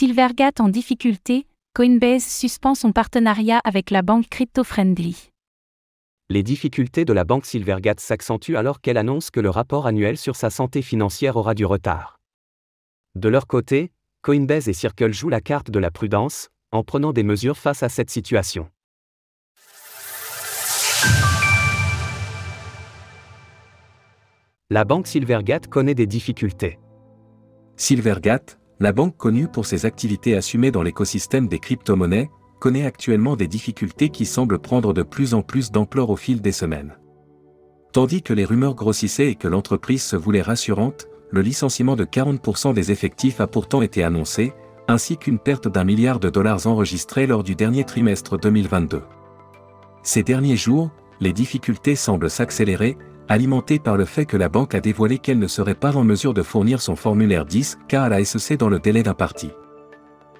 Silvergate en difficulté, Coinbase suspend son partenariat avec la banque crypto-friendly. Les difficultés de la banque Silvergate s'accentuent alors qu'elle annonce que le rapport annuel sur sa santé financière aura du retard. De leur côté, Coinbase et Circle jouent la carte de la prudence, en prenant des mesures face à cette situation. La banque Silvergate connaît des difficultés. Silvergate, la banque connue pour ses activités assumées dans l'écosystème des crypto-monnaies, connaît actuellement des difficultés qui semblent prendre de plus en plus d'ampleur au fil des semaines. Tandis que les rumeurs grossissaient et que l'entreprise se voulait rassurante, le licenciement de 40% des effectifs a pourtant été annoncé, ainsi qu'une perte d'un milliard de dollars enregistrée lors du dernier trimestre 2022. Ces derniers jours, les difficultés semblent s'accélérer, alimenté par le fait que la banque a dévoilé qu'elle ne serait pas en mesure de fournir son formulaire 10K à la SEC dans le délai d'imparti.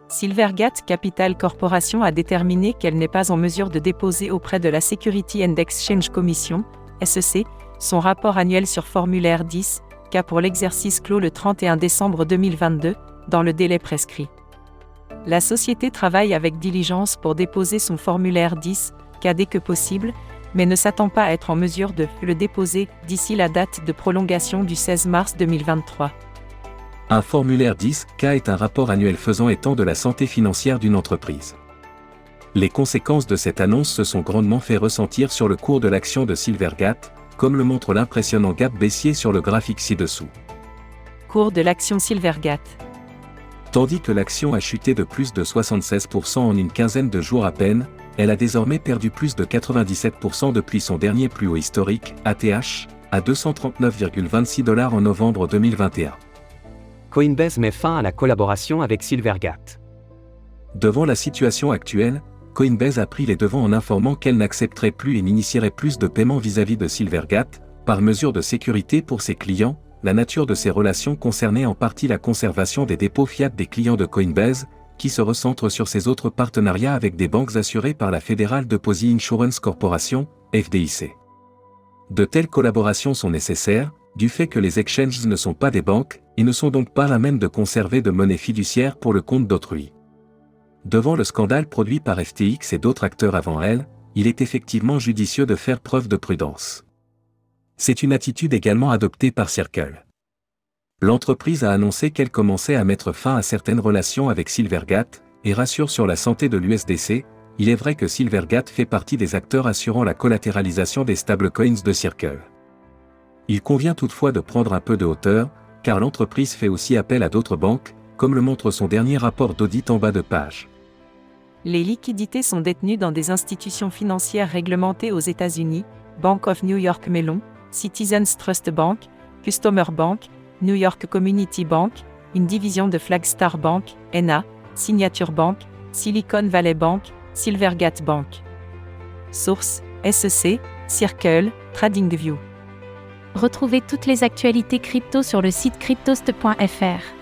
Silvergate Capital Corporation a déterminé qu'elle n'est pas en mesure de déposer auprès de la Security and Exchange Commission, SEC, son rapport annuel sur formulaire 10, K pour l'exercice clos le 31 décembre 2022, dans le délai prescrit. La société travaille avec diligence pour déposer son formulaire 10, K dès que possible, mais ne s'attend pas à être en mesure de le déposer d'ici la date de prolongation du 16 mars 2023. Un formulaire 10K est un rapport annuel faisant état de la santé financière d'une entreprise. Les conséquences de cette annonce se sont grandement fait ressentir sur le cours de l'action de Silvergate, comme le montre l'impressionnant gap baissier sur le graphique ci-dessous. Cours de l'action Silvergate. Tandis que l'action a chuté de plus de 76% en une quinzaine de jours à peine, elle a désormais perdu plus de 97% depuis son dernier plus haut historique, ATH, à 239,26 dollars en novembre 2021. Coinbase met fin à la collaboration avec Silvergate. Devant la situation actuelle, Coinbase a pris les devants en informant qu'elle n'accepterait plus et n'initierait plus de paiements vis-à-vis de Silvergate, par mesure de sécurité pour ses clients, la nature de ces relations concernait en partie la conservation des dépôts fiat des clients de Coinbase, qui se recentre sur ses autres partenariats avec des banques assurées par la Federal Deposit Insurance Corporation, FDIC. De telles collaborations sont nécessaires, du fait que les exchanges ne sont pas des banques, et ne sont donc pas la même de conserver de monnaie fiduciaire pour le compte d'autrui. Devant le scandale produit par FTX et d'autres acteurs avant elle, il est effectivement judicieux de faire preuve de prudence. C'est une attitude également adoptée par Circle l'entreprise a annoncé qu'elle commençait à mettre fin à certaines relations avec Silvergate, et rassure sur la santé de l'USDC, il est vrai que Silvergate fait partie des acteurs assurant la collatéralisation des stablecoins de Circle. Il convient toutefois de prendre un peu de hauteur, car l'entreprise fait aussi appel à d'autres banques, comme le montre son dernier rapport d'audit en bas de page. Les liquidités sont détenues dans des institutions financières réglementées aux États-Unis, Bank of New York Mellon, Citizens Trust Bank, Customer Bank, New York Community Bank, une division de Flagstar Bank, NA, Signature Bank, Silicon Valley Bank, Silvergate Bank. Source SEC, Circle, TradingView. Retrouvez toutes les actualités crypto sur le site cryptost.fr.